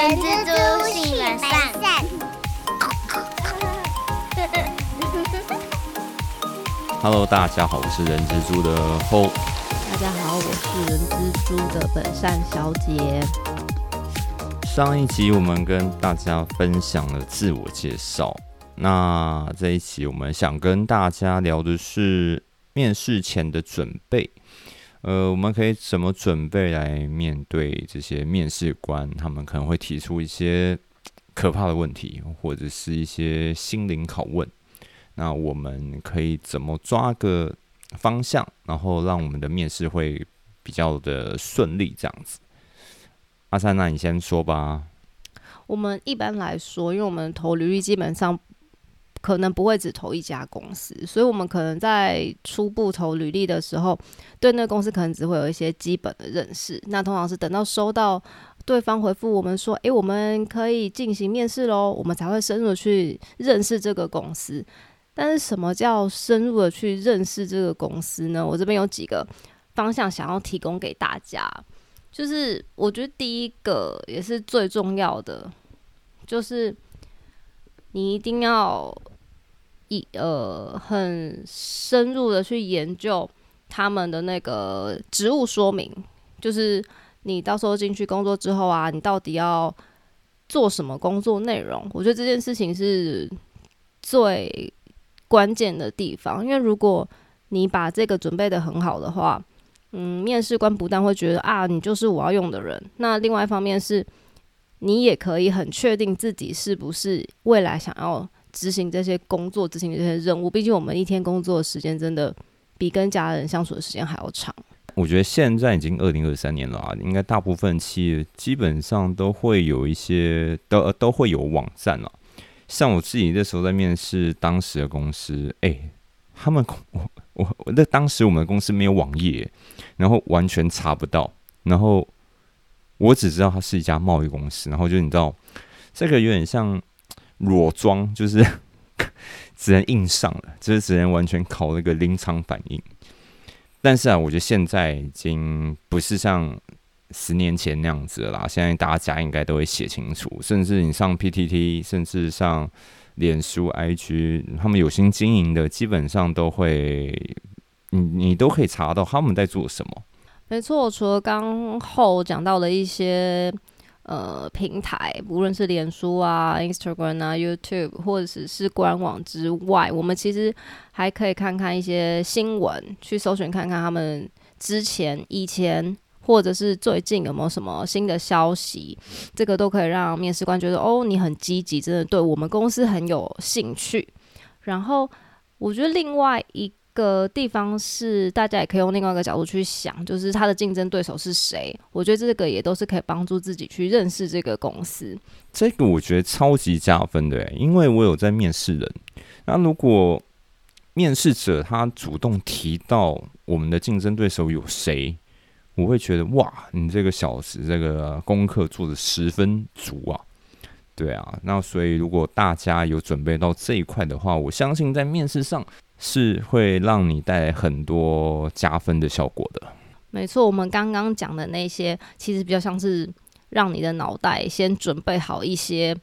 人蜘蛛性本善。Hello，大家好，我是人蜘蛛的后。大家好，我是人蜘蛛的本善小姐。上一集我们跟大家分享了自我介绍，那这一期我们想跟大家聊的是面试前的准备。呃，我们可以怎么准备来面对这些面试官？他们可能会提出一些可怕的问题，或者是一些心灵拷问。那我们可以怎么抓个方向，然后让我们的面试会比较的顺利？这样子，阿三，那你先说吧。我们一般来说，因为我们投履历基本上。可能不会只投一家公司，所以我们可能在初步投履历的时候，对那个公司可能只会有一些基本的认识。那通常是等到收到对方回复我们说，诶，我们可以进行面试喽，我们才会深入的去认识这个公司。但是什么叫深入的去认识这个公司呢？我这边有几个方向想要提供给大家，就是我觉得第一个也是最重要的，就是你一定要。一呃，很深入的去研究他们的那个职务说明，就是你到时候进去工作之后啊，你到底要做什么工作内容？我觉得这件事情是最关键的地方，因为如果你把这个准备的很好的话，嗯，面试官不但会觉得啊，你就是我要用的人，那另外一方面是，你也可以很确定自己是不是未来想要。执行这些工作，执行这些任务，毕竟我们一天工作的时间真的比跟家人相处的时间还要长。我觉得现在已经二零二三年了啊，应该大部分企业基本上都会有一些，都都会有网站了。像我自己那时候在面试当时的公司，哎，他们我我我那当时我们的公司没有网页，然后完全查不到，然后我只知道它是一家贸易公司，然后就你知道，这个有点像。裸装就是 只能硬上了，就是只能完全靠那个临场反应。但是啊，我觉得现在已经不是像十年前那样子了啦。现在大家应该都会写清楚，甚至你上 PTT，甚至上脸书、IG，他们有心经营的，基本上都会，你你都可以查到他们在做什么。没错，除了刚后讲到的一些。呃，平台无论是脸书啊、Instagram 啊、YouTube，或者是是官网之外，我们其实还可以看看一些新闻，去搜寻看看他们之前、以前或者是最近有没有什么新的消息，这个都可以让面试官觉得哦，你很积极，真的对我们公司很有兴趣。然后，我觉得另外一。个地方是大家也可以用另外一个角度去想，就是他的竞争对手是谁。我觉得这个也都是可以帮助自己去认识这个公司。这个我觉得超级加分的，因为我有在面试人。那如果面试者他主动提到我们的竞争对手有谁，我会觉得哇，你这个小时这个功课做的十分足啊。对啊，那所以如果大家有准备到这一块的话，我相信在面试上。是会让你带来很多加分的效果的。没错，我们刚刚讲的那些，其实比较像是让你的脑袋先准备好一些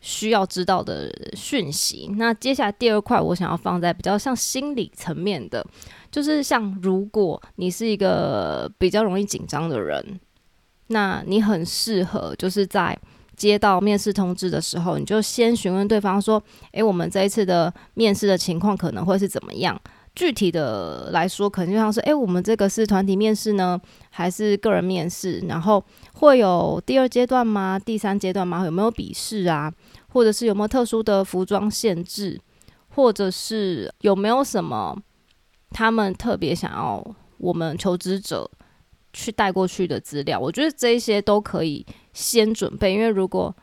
需要知道的讯息。那接下来第二块，我想要放在比较像心理层面的，就是像如果你是一个比较容易紧张的人，那你很适合就是在。接到面试通知的时候，你就先询问对方说：“诶，我们这一次的面试的情况可能会是怎么样？具体的来说，可能就像是：诶，我们这个是团体面试呢，还是个人面试？然后会有第二阶段吗？第三阶段吗？有没有笔试啊？或者是有没有特殊的服装限制？或者是有没有什么他们特别想要我们求职者？”去带过去的资料，我觉得这一些都可以先准备，因为如果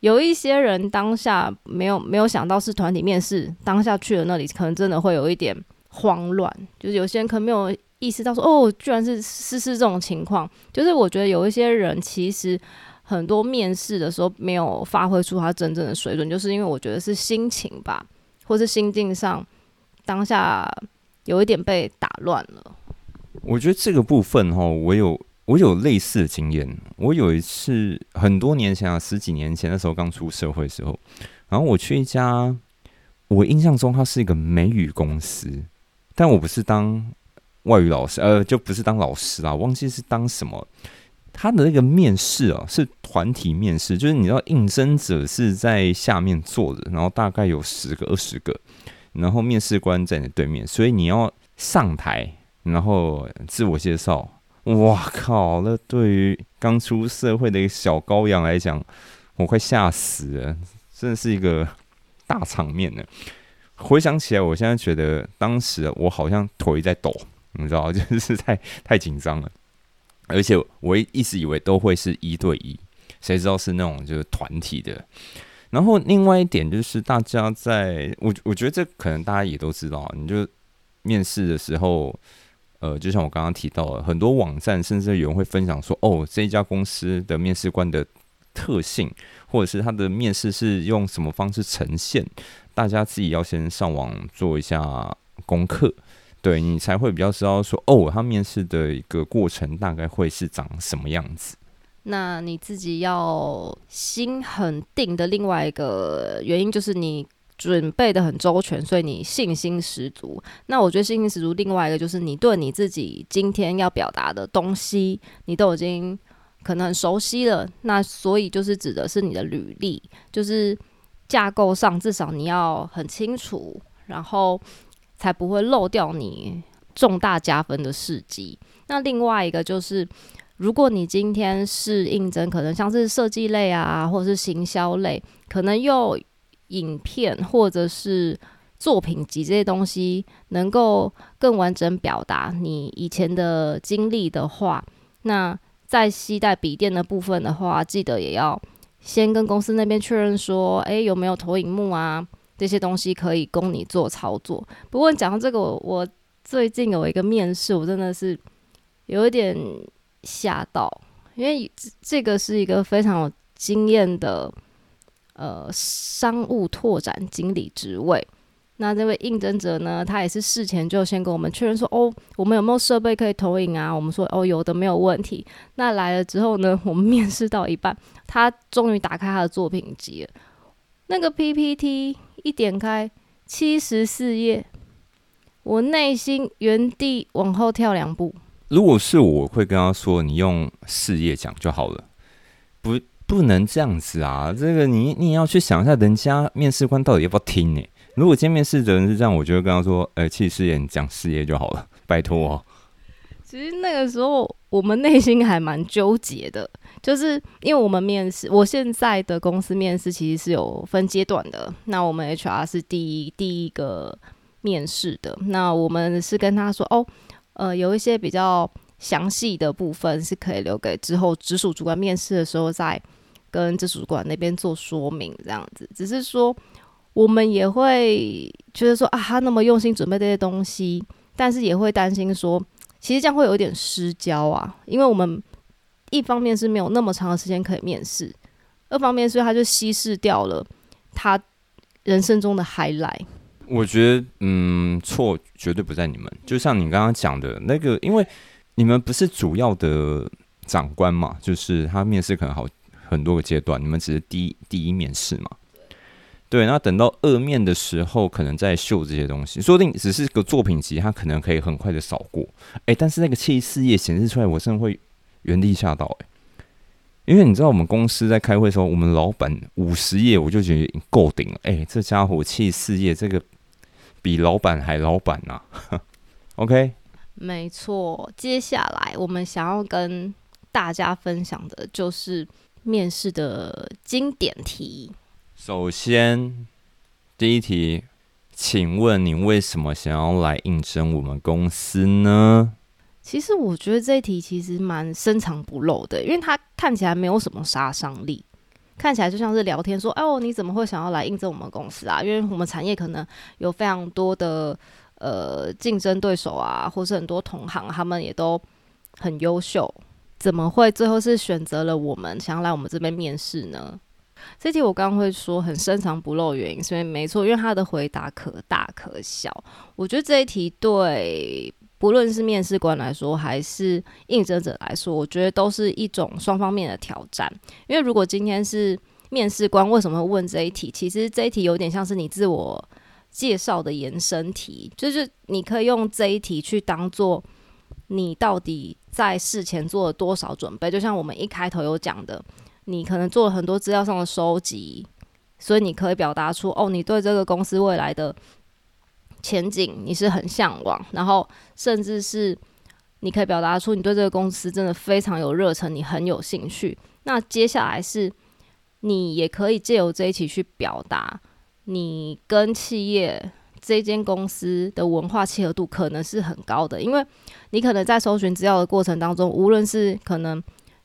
有一些人当下没有没有想到是团体面试，当下去了那里，可能真的会有一点慌乱。就是有些人可能没有意识到说，哦，居然是是是这种情况。就是我觉得有一些人其实很多面试的时候没有发挥出他真正的水准，就是因为我觉得是心情吧，或是心境上当下有一点被打乱了。我觉得这个部分哈，我有我有类似的经验。我有一次很多年前啊，十几年前那时候刚出社会的时候，然后我去一家，我印象中它是一个美语公司，但我不是当外语老师，呃，就不是当老师啦，忘记是当什么。他的那个面试啊，是团体面试，就是你知道应征者是在下面坐着，然后大概有十个、二十个，然后面试官在你对面，所以你要上台，然后自我介绍。哇靠！那对于刚出社会的一个小羔羊来讲，我快吓死了，真的是一个大场面呢。回想起来，我现在觉得当时我好像腿在抖，你知道，就是太太紧张了。而且我一直以为都会是一对一，谁知道是那种就是团体的。然后另外一点就是大家在，我我觉得这可能大家也都知道，你就面试的时候，呃，就像我刚刚提到的，很多网站甚至有人会分享说，哦，这一家公司的面试官的特性，或者是他的面试是用什么方式呈现，大家自己要先上网做一下功课。对你才会比较知道说哦，他面试的一个过程大概会是长什么样子。那你自己要心很定的另外一个原因就是你准备的很周全，所以你信心十足。那我觉得信心十足，另外一个就是你对你自己今天要表达的东西，你都已经可能很熟悉了。那所以就是指的是你的履历，就是架构上至少你要很清楚，然后。才不会漏掉你重大加分的事迹。那另外一个就是，如果你今天是应征，可能像是设计类啊，或者是行销类，可能又影片或者是作品集这些东西，能够更完整表达你以前的经历的话，那在携带笔电的部分的话，记得也要先跟公司那边确认说，诶，有没有投影幕啊？这些东西可以供你做操作。不过讲到这个，我最近有一个面试，我真的是有一点吓到，因为这个是一个非常有经验的呃商务拓展经理职位。那这位应征者呢，他也是事前就先跟我们确认说，哦，我们有没有设备可以投影啊？我们说，哦，有的，没有问题。那来了之后呢，我们 面试到一半，他终于打开他的作品集了，那个 PPT。一点开七十四页，我内心原地往后跳两步。如果是我会跟他说：“你用四页讲就好了，不不能这样子啊！这个你你也要去想一下，人家面试官到底要不要听呢？如果今天面试的人是这样，我就会跟他说：“呃，七十四页你讲事业就好了，拜托。”其实那个时候我们内心还蛮纠结的。就是因为我们面试，我现在的公司面试其实是有分阶段的。那我们 HR 是第一第一个面试的。那我们是跟他说，哦，呃，有一些比较详细的部分是可以留给之后直属主管面试的时候再跟直属主管那边做说明，这样子。只是说我们也会觉得说啊，他那么用心准备这些东西，但是也会担心说，其实这样会有一点失焦啊，因为我们。一方面是没有那么长的时间可以面试，二方面是他就稀释掉了他人生中的 highlight。我觉得，嗯，错绝对不在你们。就像你刚刚讲的那个，因为你们不是主要的长官嘛，就是他面试可能好很多个阶段，你们只是第一第一面试嘛。对，那等到二面的时候，可能在秀这些东西，说不定只是个作品集，他可能可以很快的扫过。哎，但是那个七四页显示出来，我真的会。原地吓到哎，因为你知道我们公司在开会的时候，我们老板五十页我就觉得够顶了。哎，这家伙七四页，这个比老板还老板呐。OK，没错。接下来我们想要跟大家分享的就是面试的经典题。首先，第一题，请问你为什么想要来应征我们公司呢？其实我觉得这一题其实蛮深藏不露的，因为它看起来没有什么杀伤力，看起来就像是聊天说：“哦，你怎么会想要来应征我们公司啊？因为我们产业可能有非常多的呃竞争对手啊，或是很多同行，他们也都很优秀，怎么会最后是选择了我们，想要来我们这边面试呢？”这题我刚刚会说很深藏不露原因，所以没错，因为他的回答可大可小。我觉得这一题对。不论是面试官来说，还是应征者来说，我觉得都是一种双方面的挑战。因为如果今天是面试官为什么会问这一题，其实这一题有点像是你自我介绍的延伸题，就是你可以用这一题去当做你到底在事前做了多少准备。就像我们一开头有讲的，你可能做了很多资料上的收集，所以你可以表达出哦，你对这个公司未来的。前景你是很向往，然后甚至是你可以表达出你对这个公司真的非常有热忱，你很有兴趣。那接下来是你也可以借由这一期去表达你跟企业这间公司的文化契合度可能是很高的，因为你可能在搜寻资料的过程当中，无论是可能。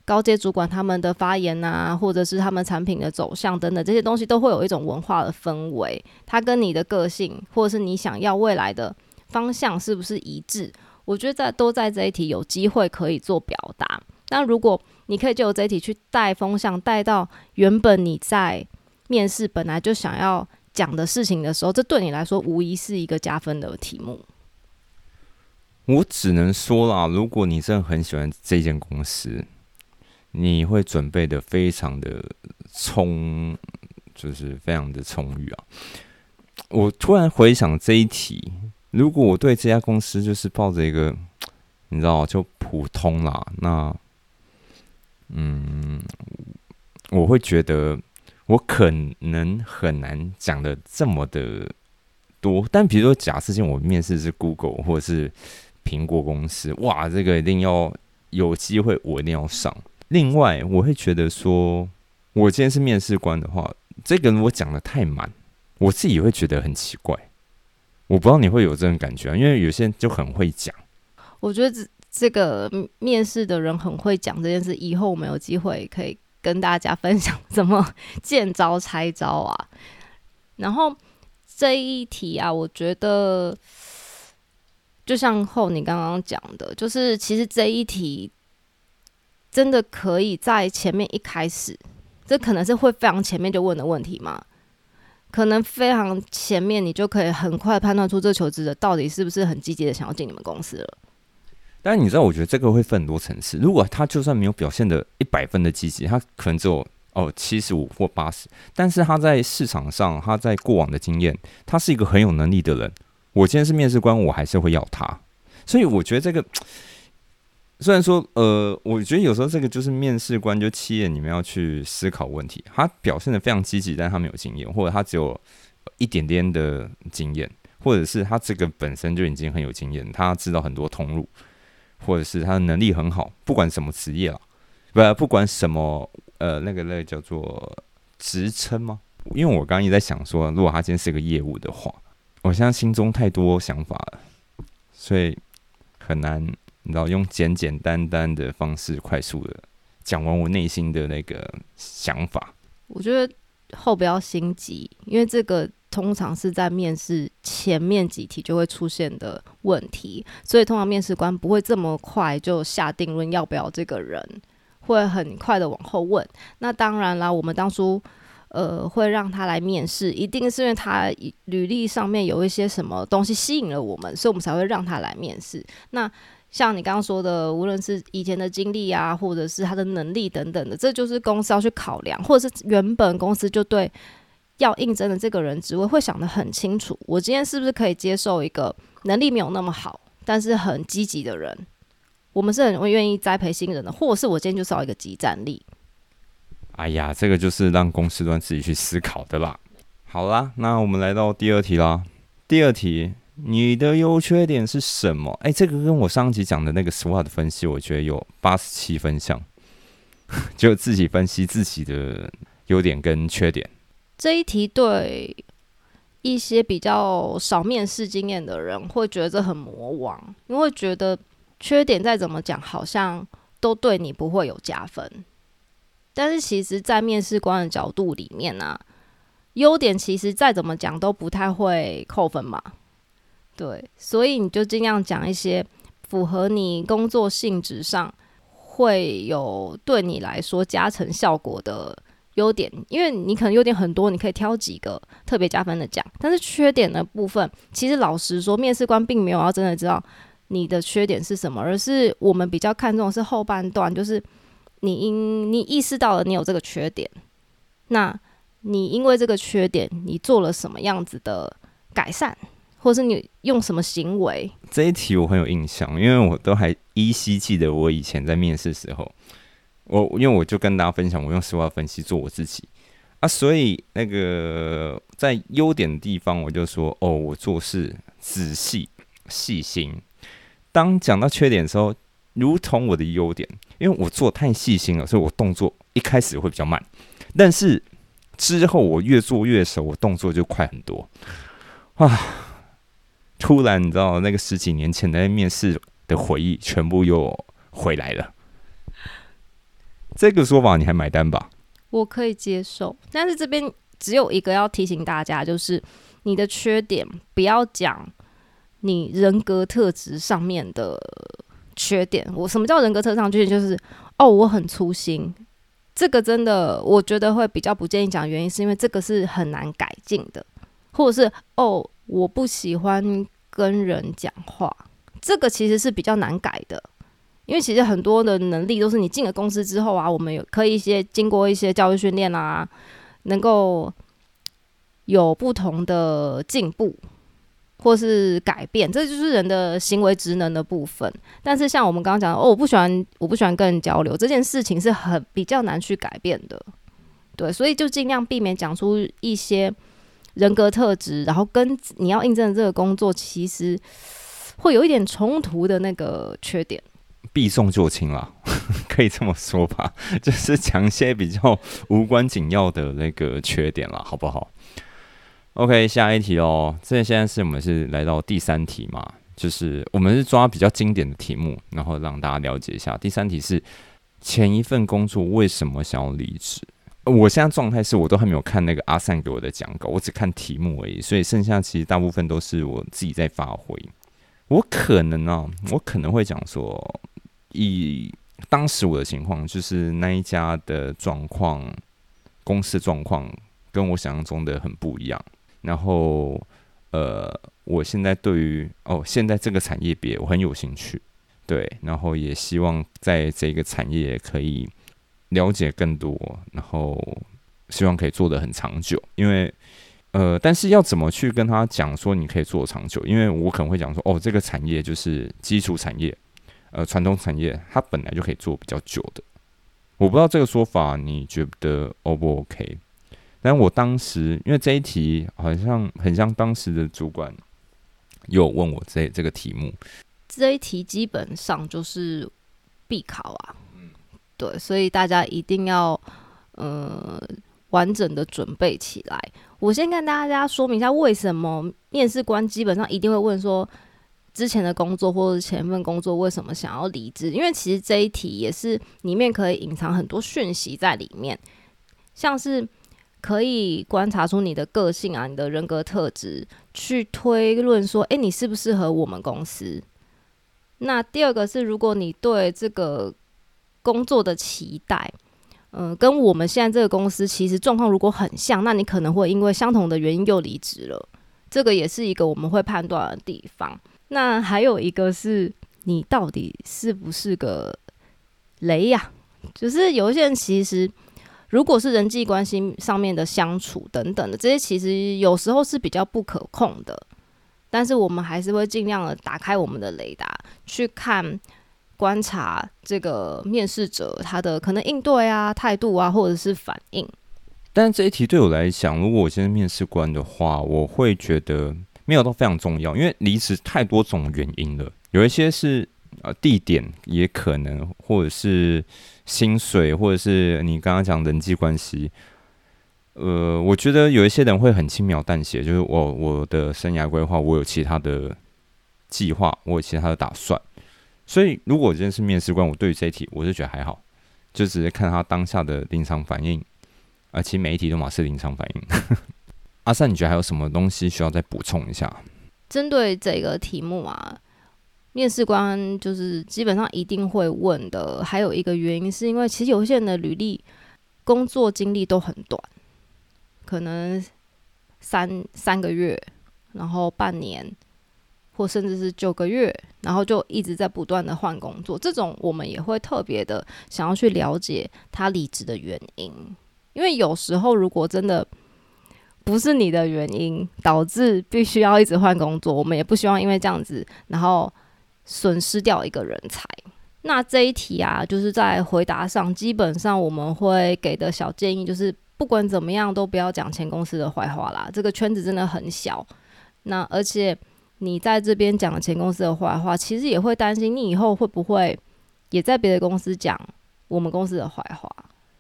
高阶主管他们的发言啊，或者是他们产品的走向等等这些东西，都会有一种文化的氛围。它跟你的个性，或者是你想要未来的方向是不是一致？我觉得在都在这一题有机会可以做表达。那如果你可以就这一题去带风向，带到原本你在面试本来就想要讲的事情的时候，这对你来说无疑是一个加分的题目。我只能说啦，如果你真的很喜欢这间公司。你会准备的非常的充，就是非常的充裕啊！我突然回想这一题，如果我对这家公司就是抱着一个，你知道，就普通啦，那，嗯，我会觉得我可能很难讲的这么的多。但比如说，假设性我面试是 Google 或者是苹果公司，哇，这个一定要有机会，我一定要上。另外，我会觉得说，我今天是面试官的话，这个我讲的太满，我自己会觉得很奇怪。我不知道你会有这种感觉啊，因为有些人就很会讲。我觉得这这个面试的人很会讲这件事，以后我们有机会可以跟大家分享怎么见招拆招啊。然后这一题啊，我觉得就像后你刚刚讲的，就是其实这一题。真的可以在前面一开始，这可能是会非常前面就问的问题吗？可能非常前面，你就可以很快判断出这求职者到底是不是很积极的想要进你们公司了。但是你知道，我觉得这个会分很多层次。如果他就算没有表现的一百分的积极，他可能只有哦七十五或八十，但是他在市场上，他在过往的经验，他是一个很有能力的人。我今天是面试官，我还是会要他。所以我觉得这个。虽然说，呃，我觉得有时候这个就是面试官就企业你们要去思考问题。他表现的非常积极，但他没有经验，或者他只有一点点的经验，或者是他这个本身就已经很有经验，他知道很多通路，或者是他的能力很好，不管什么职业啊，不不管什么呃那个那个叫做职称吗？因为我刚刚也在想说，如果他今天是个业务的话，我现在心中太多想法了，所以很难。你知道用简简单单的方式快速的讲完我内心的那个想法。我觉得后不要心急，因为这个通常是在面试前面几题就会出现的问题，所以通常面试官不会这么快就下定论要不要这个人，会很快的往后问。那当然啦，我们当初呃会让他来面试，一定是因为他履历上面有一些什么东西吸引了我们，所以我们才会让他来面试。那像你刚刚说的，无论是以前的经历啊，或者是他的能力等等的，这就是公司要去考量，或者是原本公司就对要应征的这个人职位会想得很清楚。我今天是不是可以接受一个能力没有那么好，但是很积极的人？我们是很愿意栽培新人的，或者是我今天就是要一个集战力。哎呀，这个就是让公司端自己去思考的啦。好啦，那我们来到第二题啦。第二题。你的优缺点是什么？哎，这个跟我上集讲的那个 SWOT 分析，我觉得有八十七分像，就自己分析自己的优点跟缺点。这一题对一些比较少面试经验的人会觉得很魔王，因为觉得缺点再怎么讲，好像都对你不会有加分。但是其实，在面试官的角度里面呢，优点其实再怎么讲都不太会扣分嘛。对，所以你就尽量讲一些符合你工作性质上会有对你来说加成效果的优点，因为你可能优点很多，你可以挑几个特别加分的讲。但是缺点的部分，其实老实说，面试官并没有要真的知道你的缺点是什么，而是我们比较看重的是后半段，就是你因你意识到了你有这个缺点，那你因为这个缺点，你做了什么样子的改善，或是你用什么行为？这一题我很有印象，因为我都还依稀记得我以前在面试时候，我因为我就跟大家分享，我用实话分析做我自己啊，所以那个在优点的地方，我就说哦，我做事仔细细心。当讲到缺点的时候，如同我的优点，因为我做太细心了，所以我动作一开始会比较慢，但是之后我越做越熟，我动作就快很多。啊！突然你知道那个十几年前的面试的回忆全部又回来了。这个说法你还买单吧？我可以接受，但是这边只有一个要提醒大家，就是你的缺点不要讲。你人格特质上面的缺点，我什么叫人格特质上缺点？就是哦，我很粗心，这个真的我觉得会比较不建议讲。原因是因为这个是很难改进的，或者是哦，我不喜欢跟人讲话，这个其实是比较难改的。因为其实很多的能力都是你进了公司之后啊，我们有可以一些经过一些教育训练啊，能够有不同的进步。或是改变，这就是人的行为职能的部分。但是像我们刚刚讲的，哦，我不喜欢，我不喜欢跟人交流，这件事情是很比较难去改变的。对，所以就尽量避免讲出一些人格特质，然后跟你要应征这个工作其实会有一点冲突的那个缺点。避重就轻了，可以这么说吧，就是讲一些比较无关紧要的那个缺点了，好不好？OK，下一题哦。这现在是我们是来到第三题嘛？就是我们是抓比较经典的题目，然后让大家了解一下。第三题是前一份工作为什么想要离职？我现在状态是我都还没有看那个阿善给我的讲稿，我只看题目而已，所以剩下其实大部分都是我自己在发挥。我可能啊，我可能会讲说，以当时我的情况，就是那一家的状况，公司状况跟我想象中的很不一样。然后，呃，我现在对于哦，现在这个产业别我很有兴趣，对，然后也希望在这个产业可以了解更多，然后希望可以做得很长久。因为，呃，但是要怎么去跟他讲说你可以做长久？因为我可能会讲说，哦，这个产业就是基础产业，呃，传统产业它本来就可以做比较久的。我不知道这个说法你觉得 O 不 OK？但我当时因为这一题好像很像当时的主管有问我这这个题目，这一题基本上就是必考啊，对，所以大家一定要呃完整的准备起来。我先跟大家说明一下，为什么面试官基本上一定会问说之前的工作或者前一份工作为什么想要离职？因为其实这一题也是里面可以隐藏很多讯息在里面，像是。可以观察出你的个性啊，你的人格特质，去推论说，诶，你适不适合我们公司？那第二个是，如果你对这个工作的期待，嗯，跟我们现在这个公司其实状况如果很像，那你可能会因为相同的原因又离职了。这个也是一个我们会判断的地方。那还有一个是，你到底是不是个雷呀？就是有一些人其实。如果是人际关系上面的相处等等的这些，其实有时候是比较不可控的，但是我们还是会尽量的打开我们的雷达，去看观察这个面试者他的可能应对啊、态度啊，或者是反应。但这一题对我来讲，如果我现在面试官的话，我会觉得没有都非常重要，因为离职太多种原因了，有一些是。呃，地点也可能，或者是薪水，或者是你刚刚讲人际关系。呃，我觉得有一些人会很轻描淡写，就是我我的生涯规划，我有其他的计划，我有其他的打算。所以，如果我今天是面试官，我对于这一题，我是觉得还好，就直接看他当下的临场反应。而且每一题都马是临场反应。阿善，你觉得还有什么东西需要再补充一下？针对这个题目啊？面试官就是基本上一定会问的，还有一个原因是因为其实有些人的履历工作经历都很短，可能三三个月，然后半年，或甚至是九个月，然后就一直在不断的换工作，这种我们也会特别的想要去了解他离职的原因，因为有时候如果真的不是你的原因导致必须要一直换工作，我们也不希望因为这样子，然后损失掉一个人才。那这一题啊，就是在回答上，基本上我们会给的小建议就是，不管怎么样都不要讲前公司的坏话啦。这个圈子真的很小，那而且你在这边讲前公司的坏话，其实也会担心你以后会不会也在别的公司讲我们公司的坏话。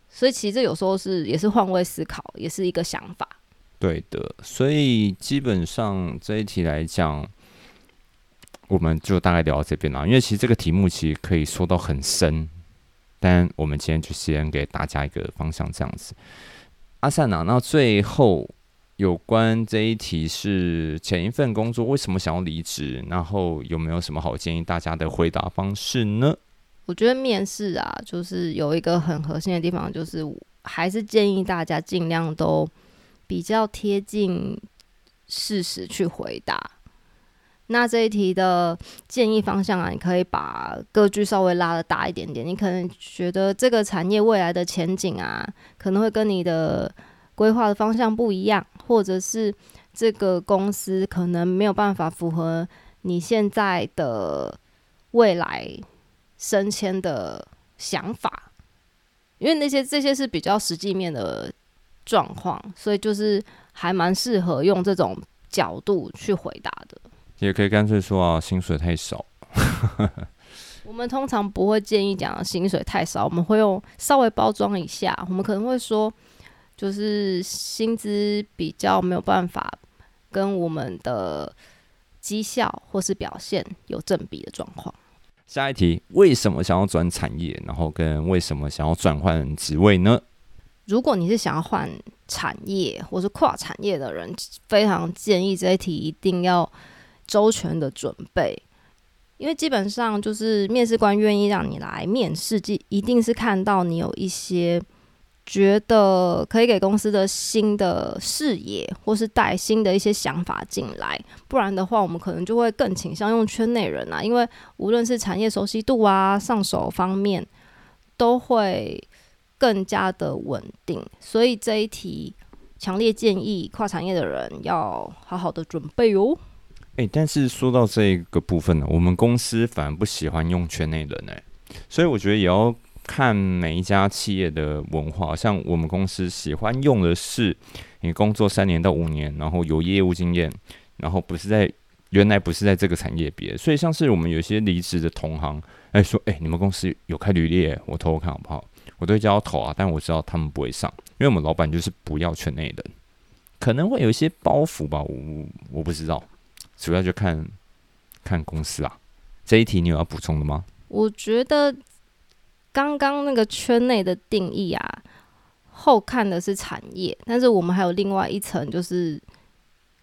所以其实有时候是也是换位思考，也是一个想法。对的，所以基本上这一题来讲。我们就大概聊到这边了，因为其实这个题目其实可以说到很深，但我们今天就先给大家一个方向，这样子。阿善呐，那最后有关这一题是前一份工作为什么想要离职，然后有没有什么好建议大家的回答方式呢？我觉得面试啊，就是有一个很核心的地方，就是还是建议大家尽量都比较贴近事实去回答。那这一题的建议方向啊，你可以把格局稍微拉的大一点点。你可能觉得这个产业未来的前景啊，可能会跟你的规划的方向不一样，或者是这个公司可能没有办法符合你现在的未来升迁的想法，因为那些这些是比较实际面的状况，所以就是还蛮适合用这种角度去回答的。也可以干脆说啊，薪水太少。我们通常不会建议讲薪水太少，我们会用稍微包装一下。我们可能会说，就是薪资比较没有办法跟我们的绩效或是表现有正比的状况。下一题，为什么想要转产业？然后跟为什么想要转换职位呢？如果你是想要换产业或是跨产业的人，非常建议这一题一定要。周全的准备，因为基本上就是面试官愿意让你来面试，即一定是看到你有一些觉得可以给公司的新的视野，或是带新的一些想法进来。不然的话，我们可能就会更倾向用圈内人啊，因为无论是产业熟悉度啊、上手方面，都会更加的稳定。所以这一题强烈建议跨产业的人要好好的准备哦。哎，但是说到这个部分呢，我们公司反而不喜欢用圈内人哎，所以我觉得也要看每一家企业的文化。像我们公司喜欢用的是你工作三年到五年，然后有业务经验，然后不是在原来不是在这个产业别。所以像是我们有些离职的同行，哎说哎，你们公司有开履历，我偷偷看好不好？我都叫投啊，但我知道他们不会上，因为我们老板就是不要圈内人，可能会有一些包袱吧，我我不知道。主要就看看公司啊，这一题你有要补充的吗？我觉得刚刚那个圈内的定义啊，后看的是产业，但是我们还有另外一层就是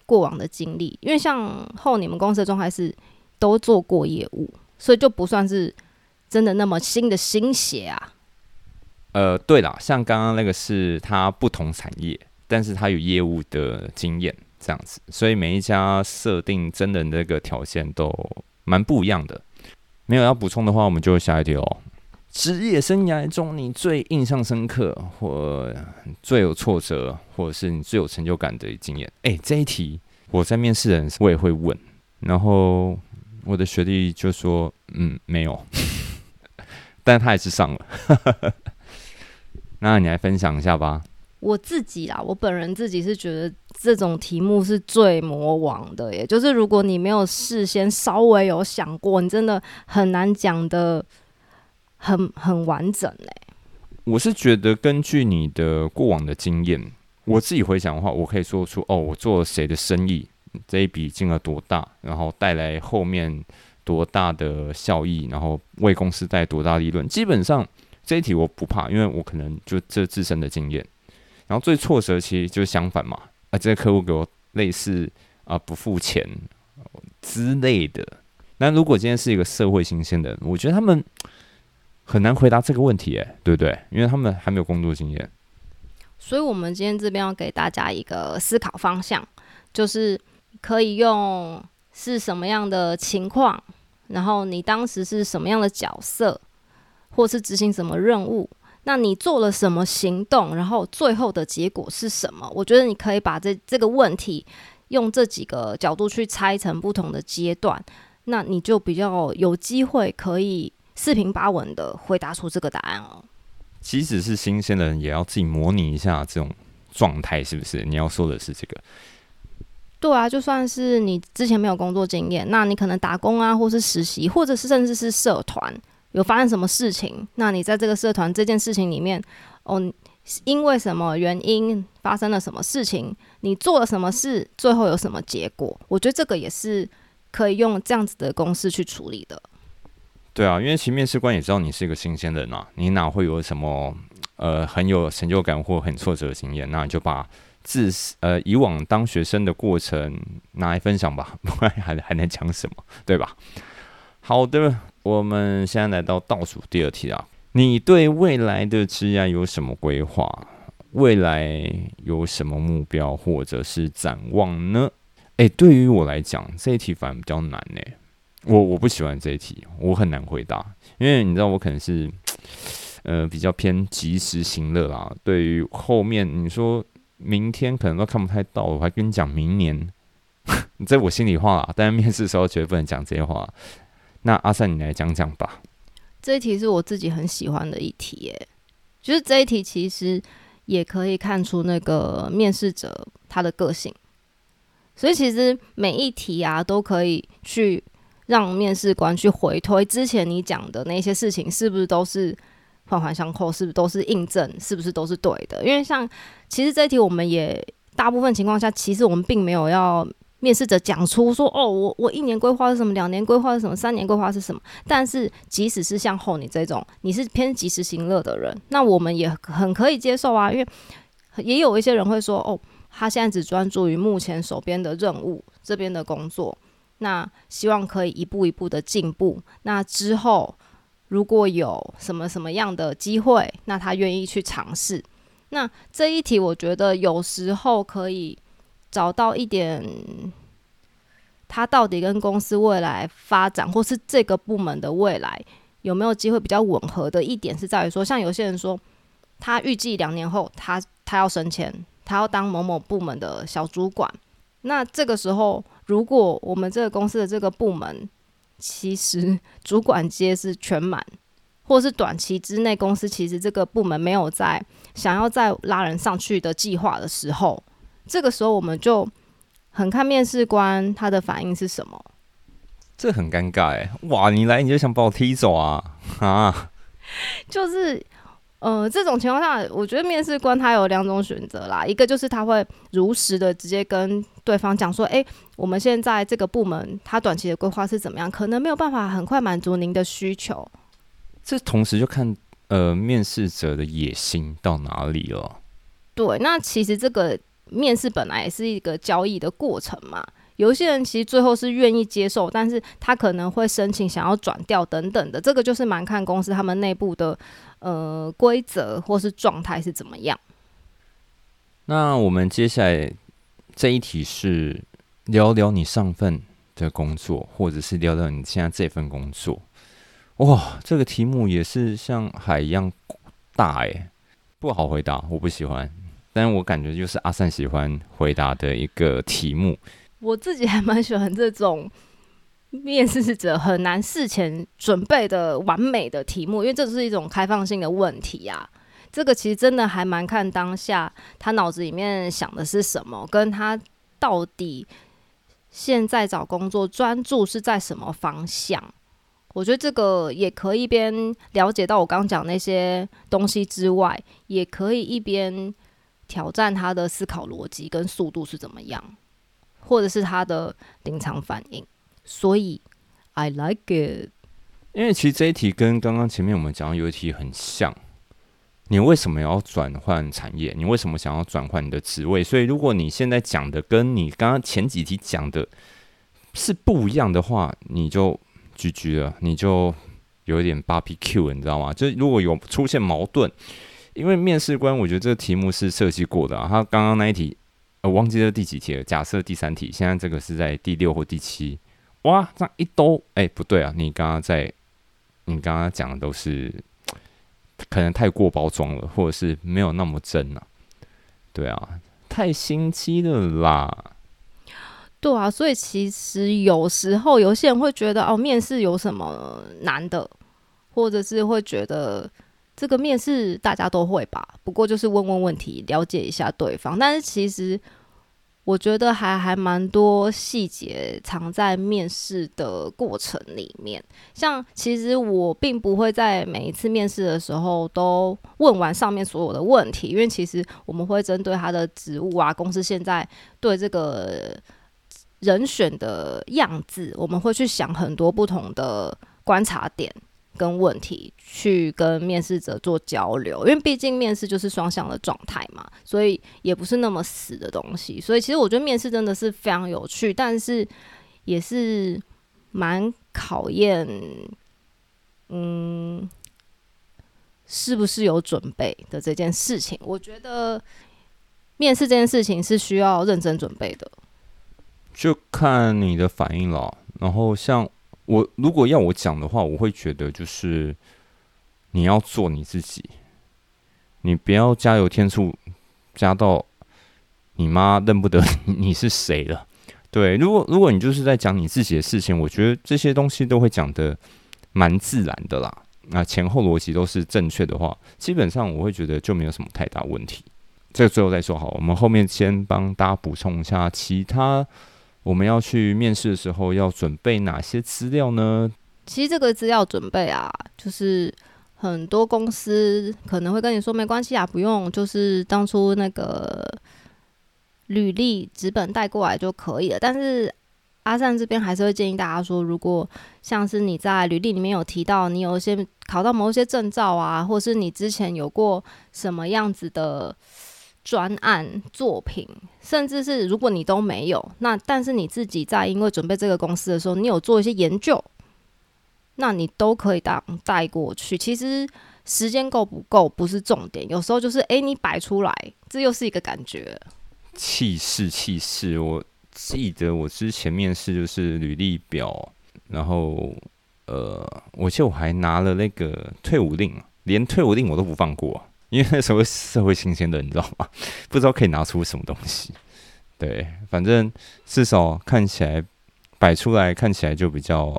过往的经历，因为像后你们公司的状态是都做过业务，所以就不算是真的那么新的新血啊。呃，对了，像刚刚那个是他不同产业，但是他有业务的经验。这样子，所以每一家设定真人这个条件都蛮不一样的。没有要补充的话，我们就下一题哦。职业生涯中，你最印象深刻，或最有挫折，或者是你最有成就感的经验？哎，这一题我在面试人我也会问，然后我的学弟就说：“嗯，没有。”但他还是上了。那你来分享一下吧。我自己啦，我本人自己是觉得这种题目是最魔王的，也就是如果你没有事先稍微有想过，你真的很难讲的很很完整嘞。我是觉得根据你的过往的经验，我自己回想的话，我可以说出哦，我做了谁的生意，这一笔金额多大，然后带来后面多大的效益，然后为公司带多大利润。基本上这一题我不怕，因为我可能就这自身的经验。然后最挫折其实就是相反嘛，啊，这个客户给我类似啊不付钱之类的。那如果今天是一个社会新鲜的，我觉得他们很难回答这个问题，哎，对不对？因为他们还没有工作经验。所以，我们今天这边要给大家一个思考方向，就是可以用是什么样的情况，然后你当时是什么样的角色，或是执行什么任务，那你做了什么行动，然后最后的结果是什么？我觉得你可以把这这个问题用这几个角度去拆成不同的阶段，那你就比较有机会可以四平八稳的回答出这个答案哦。即使是新鲜的人，也要自己模拟一下这种状态，是不是？你要说的是这个。对啊，就算是你之前没有工作经验，那你可能打工啊，或是实习，或者是甚至是社团有发生什么事情，那你在这个社团这件事情里面，哦，因为什么原因发生了什么事情，你做了什么事，最后有什么结果？我觉得这个也是可以用这样子的公式去处理的。对啊，因为其实面试官也知道你是一个新鲜人啊，你哪会有什么呃很有成就感或很挫折的经验？那你就把。自呃以往当学生的过程拿来分享吧，不然还还能讲什么，对吧？好的，我们现在来到倒数第二题啊，你对未来的职业有什么规划？未来有什么目标或者是展望呢？诶，对于我来讲，这一题反而比较难呢。我我不喜欢这一题，我很难回答，因为你知道我可能是 呃比较偏及时行乐啦。对于后面你说。明天可能都看不太到，我还跟你讲明年，这我心里话啦。但是面试的时候绝对不能讲这些话。那阿善，你来讲讲吧。这一题是我自己很喜欢的一题，耶，就是这一题其实也可以看出那个面试者他的个性。所以其实每一题啊，都可以去让面试官去回推之前你讲的那些事情，是不是都是。环环相扣，是不是都是印证？是不是都是对的？因为像其实这一题，我们也大部分情况下，其实我们并没有要面试者讲出说哦，我我一年规划是什么，两年规划是什么，三年规划是什么。但是即使是像后你这种，你是偏及时行乐的人，那我们也很可以接受啊。因为也有一些人会说哦，他现在只专注于目前手边的任务，这边的工作，那希望可以一步一步的进步。那之后。如果有什么什么样的机会，那他愿意去尝试。那这一题，我觉得有时候可以找到一点，他到底跟公司未来发展，或是这个部门的未来有没有机会比较吻合的一点，是在于说，像有些人说，他预计两年后，他他要升迁，他要当某某部门的小主管。那这个时候，如果我们这个公司的这个部门，其实主管阶是全满，或是短期之内公司其实这个部门没有在想要再拉人上去的计划的时候，这个时候我们就很看面试官他的反应是什么。这很尴尬哎，哇！你来你就想把我踢走啊啊！就是。呃，这种情况下，我觉得面试官他有两种选择啦。一个就是他会如实的直接跟对方讲说：“诶，我们现在这个部门他短期的规划是怎么样？可能没有办法很快满足您的需求。”这同时就看呃面试者的野心到哪里了。对，那其实这个面试本来也是一个交易的过程嘛。有些人其实最后是愿意接受，但是他可能会申请想要转调等等的。这个就是蛮看公司他们内部的。呃，规则或是状态是怎么样？那我们接下来这一题是聊聊你上份的工作，或者是聊聊你现在这份工作。哇，这个题目也是像海一样大哎，不好回答，我不喜欢。但我感觉就是阿善喜欢回答的一个题目。我自己还蛮喜欢这种。面试者很难事前准备的完美的题目，因为这是一种开放性的问题啊。这个其实真的还蛮看当下他脑子里面想的是什么，跟他到底现在找工作专注是在什么方向。我觉得这个也可以一边了解到我刚讲那些东西之外，也可以一边挑战他的思考逻辑跟速度是怎么样，或者是他的临场反应。所以，I like it。因为其实这一题跟刚刚前面我们讲的有一题很像。你为什么要转换产业？你为什么想要转换你的职位？所以，如果你现在讲的跟你刚刚前几题讲的是不一样的话，你就 GG 了，你就有一点 barbecue，你知道吗？就如果有出现矛盾，因为面试官我觉得这个题目是设计过的啊，他刚刚那一题呃，忘记了第几题了。假设第三题，现在这个是在第六或第七。哇，这样一兜，哎，不对啊！你刚刚在，你刚刚讲的都是可能太过包装了，或者是没有那么真啊。对啊，太心机了啦。对啊，所以其实有时候有些人会觉得，哦，面试有什么难的，或者是会觉得这个面试大家都会吧，不过就是问问问题，了解一下对方。但是其实。我觉得还还蛮多细节藏在面试的过程里面，像其实我并不会在每一次面试的时候都问完上面所有的问题，因为其实我们会针对他的职务啊，公司现在对这个人选的样子，我们会去想很多不同的观察点。跟问题去跟面试者做交流，因为毕竟面试就是双向的状态嘛，所以也不是那么死的东西。所以其实我觉得面试真的是非常有趣，但是也是蛮考验，嗯，是不是有准备的这件事情。我觉得面试这件事情是需要认真准备的，就看你的反应了。然后像。我如果要我讲的话，我会觉得就是你要做你自己，你不要加油添醋，加到你妈认不得你是谁了。对，如果如果你就是在讲你自己的事情，我觉得这些东西都会讲的蛮自然的啦。那前后逻辑都是正确的话，基本上我会觉得就没有什么太大问题。这个最后再说好，我们后面先帮大家补充一下其他。我们要去面试的时候要准备哪些资料呢？其实这个资料准备啊，就是很多公司可能会跟你说没关系啊，不用，就是当初那个履历纸本带过来就可以了。但是阿善这边还是会建议大家说，如果像是你在履历里面有提到你有一些考到某一些证照啊，或是你之前有过什么样子的。专案作品，甚至是如果你都没有，那但是你自己在因为准备这个公司的时候，你有做一些研究，那你都可以当带过去。其实时间够不够不是重点，有时候就是哎，你摆出来，这又是一个感觉。气势，气势！我记得我之前面试就是履历表，然后呃，我记得我还拿了那个退伍令，连退伍令我都不放过。因为那时候社会新鲜的，你知道吗？不知道可以拿出什么东西。对，反正至少看起来摆出来看起来就比较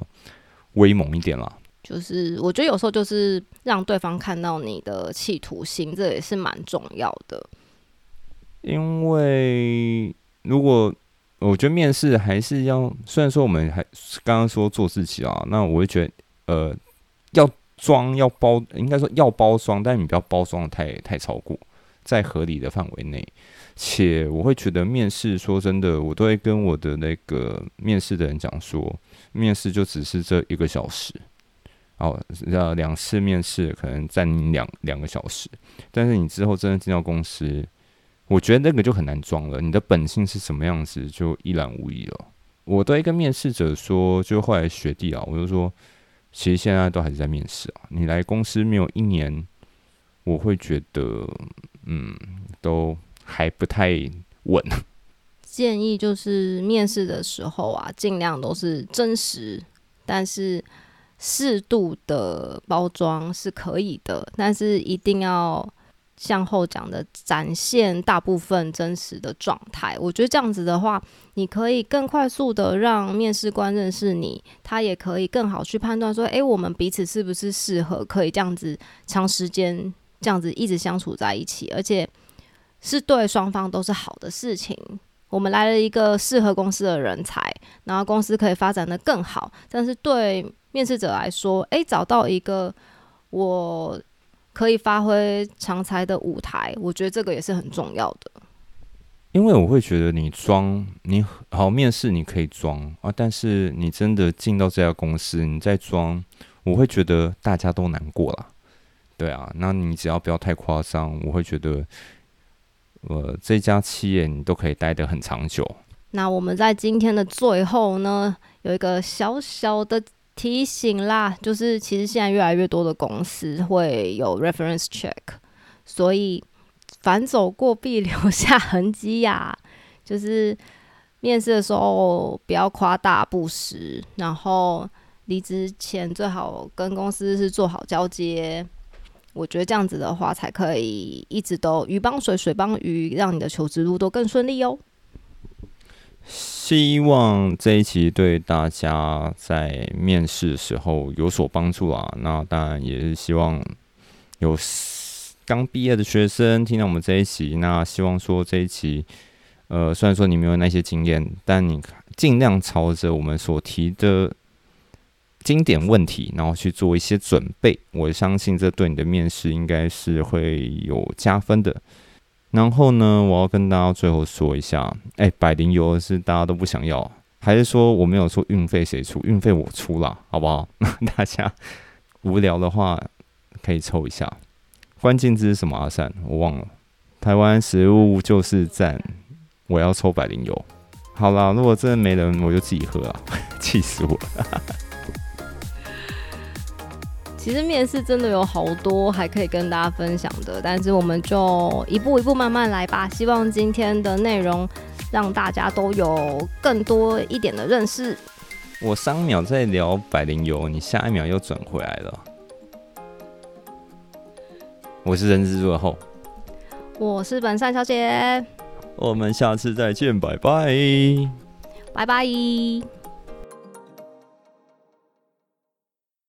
威猛一点了。就是我觉得有时候就是让对方看到你的企图心，这也是蛮重要的。因为如果我觉得面试还是要，虽然说我们还刚刚说做自己啊，那我会觉得呃要。装要包，应该说要包装，但是你不要包装的太太超过，在合理的范围内。且我会觉得面试，说真的，我都会跟我的那个面试的人讲说，面试就只是这一个小时，哦，要两次面试可能占你两两个小时，但是你之后真的进到公司，我觉得那个就很难装了。你的本性是什么样子，就一览无遗了。我对一个面试者说，就后来学弟啊，我就说。其实现在都还是在面试啊。你来公司没有一年，我会觉得，嗯，都还不太稳。建议就是面试的时候啊，尽量都是真实，但是适度的包装是可以的，但是一定要。向后讲的展现大部分真实的状态，我觉得这样子的话，你可以更快速的让面试官认识你，他也可以更好去判断说，诶，我们彼此是不是适合，可以这样子长时间这样子一直相处在一起，而且是对双方都是好的事情。我们来了一个适合公司的人才，然后公司可以发展的更好，但是对面试者来说，诶，找到一个我。可以发挥长才的舞台，我觉得这个也是很重要的。因为我会觉得你装你好面试你可以装啊，但是你真的进到这家公司，你再装，我会觉得大家都难过了。对啊，那你只要不要太夸张，我会觉得，呃，这家企业你都可以待得很长久。那我们在今天的最后呢，有一个小小的。提醒啦，就是其实现在越来越多的公司会有 reference check，所以反走过必留下痕迹呀。就是面试的时候不要夸大不实，然后离职前最好跟公司是做好交接。我觉得这样子的话，才可以一直都鱼帮水，水帮鱼，让你的求职路都更顺利哦。希望这一期对大家在面试的时候有所帮助啊！那当然也是希望有刚毕业的学生听到我们这一期，那希望说这一期，呃，虽然说你没有那些经验，但你尽量朝着我们所提的经典问题，然后去做一些准备。我相信这对你的面试应该是会有加分的。然后呢，我要跟大家最后说一下，哎，百灵油是大家都不想要，还是说我没有说运费谁出？运费我出了，好不好？大家无聊的话可以抽一下。关键字是什么？阿善，我忘了。台湾食物就是赞，我要抽百灵油。好啦，如果真的没人，我就自己喝啊，气死我了。其实面试真的有好多还可以跟大家分享的，但是我们就一步一步慢慢来吧。希望今天的内容让大家都有更多一点的认识。我上秒在聊百灵油，你下一秒又转回来了。我是人之若后，我是本善小姐，我们下次再见，拜拜，拜拜。